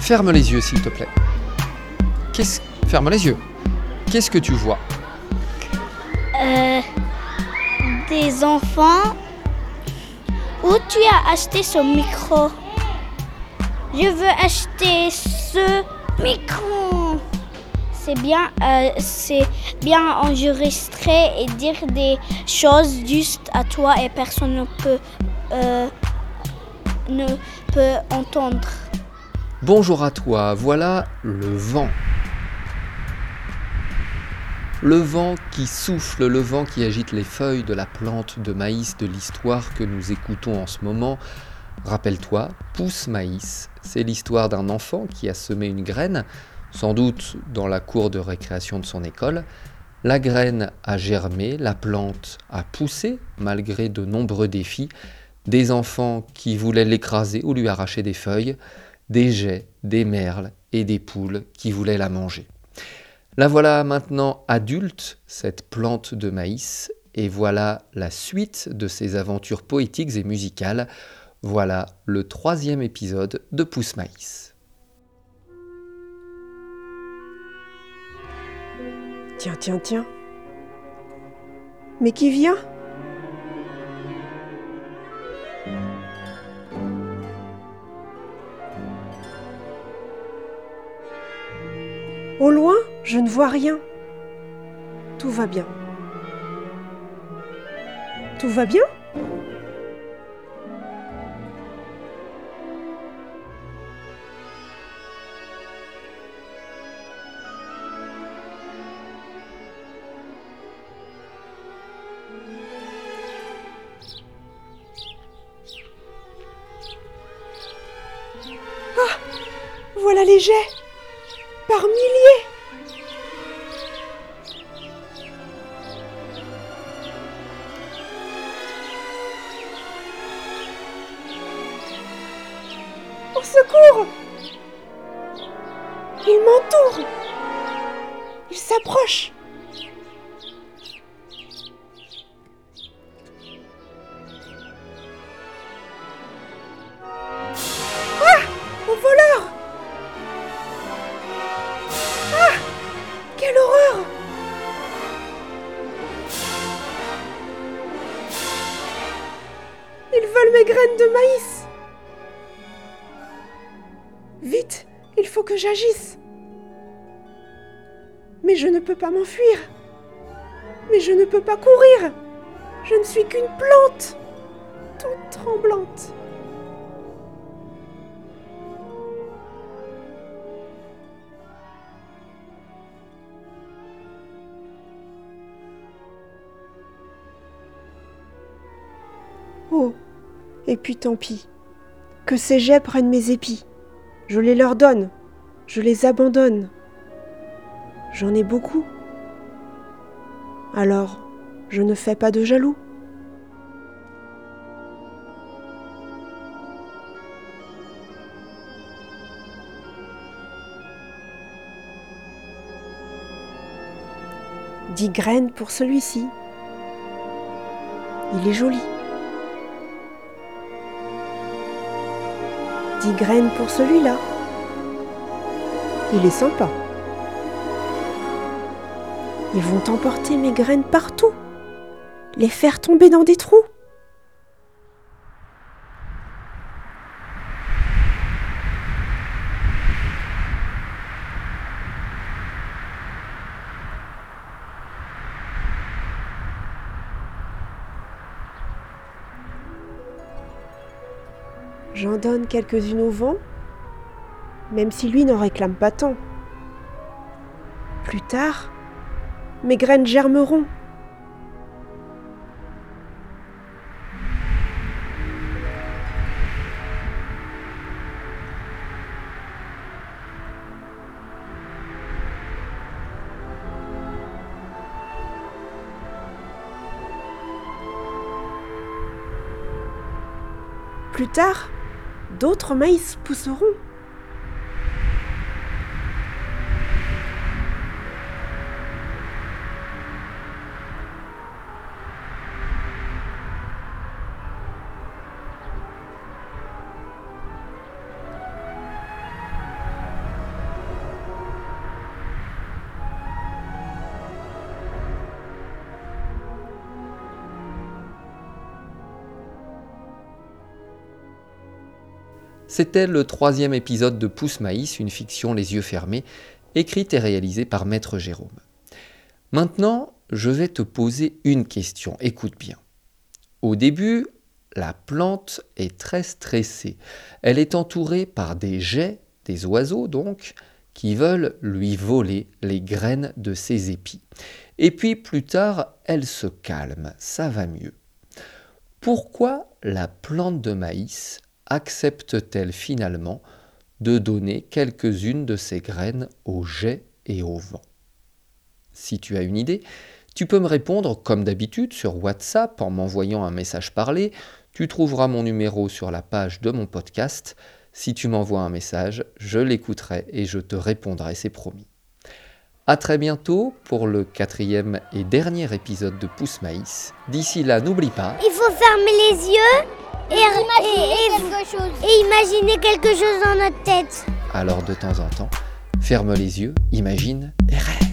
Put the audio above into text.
Ferme les yeux, s'il te plaît. Qu'est-ce... Ferme les yeux. Qu'est-ce que tu vois? Euh, des enfants. Où tu as acheté ce micro? Je veux acheter ce micro. C'est bien, euh, enregistré et dire des choses juste à toi et personne ne peut, euh, ne peut entendre. Bonjour à toi, voilà le vent. Le vent qui souffle, le vent qui agite les feuilles de la plante de maïs de l'histoire que nous écoutons en ce moment. Rappelle-toi, pousse maïs, c'est l'histoire d'un enfant qui a semé une graine, sans doute dans la cour de récréation de son école. La graine a germé, la plante a poussé, malgré de nombreux défis, des enfants qui voulaient l'écraser ou lui arracher des feuilles, des geais, des merles et des poules qui voulaient la manger. La voilà maintenant adulte, cette plante de maïs, et voilà la suite de ses aventures poétiques et musicales. Voilà le troisième épisode de Pousse Maïs. Tiens, tiens, tiens. Mais qui vient? Au loin, je ne vois rien. Tout va bien. Tout va bien? Voilà les Par milliers. Au secours! Il m'entoure. Il s'approche Vite, il faut que j'agisse. Mais je ne peux pas m'enfuir. Mais je ne peux pas courir. Je ne suis qu'une plante, toute tremblante. Oh, et puis tant pis. Que ces jets prennent mes épis? Je les leur donne, je les abandonne. J'en ai beaucoup. Alors, je ne fais pas de jaloux. Dix graines pour celui-ci. Il est joli. Graines pour celui-là. Il est sympa. Ils vont emporter mes graines partout, les faire tomber dans des trous. J'en donne quelques-unes au vent, même si lui n'en réclame pas tant. Plus tard, mes graines germeront. Plus tard, d'autres maïs pousseront. C'était le troisième épisode de Pousse Maïs, une fiction les yeux fermés, écrite et réalisée par Maître Jérôme. Maintenant, je vais te poser une question, écoute bien. Au début, la plante est très stressée. Elle est entourée par des jets, des oiseaux donc, qui veulent lui voler les graines de ses épis. Et puis plus tard, elle se calme, ça va mieux. Pourquoi la plante de maïs accepte-t-elle finalement de donner quelques-unes de ses graines au jet et au vent? Si tu as une idée, tu peux me répondre comme d'habitude sur WhatsApp en m'envoyant un message parlé. Tu trouveras mon numéro sur la page de mon podcast. Si tu m'envoies un message, je l'écouterai et je te répondrai, c'est promis. A très bientôt pour le quatrième et dernier épisode de Pousse Maïs. D'ici là, n'oublie pas. Il faut fermer les yeux et, et imaginer quelque chose dans notre tête. Alors de temps en temps, ferme les yeux, imagine et rêve.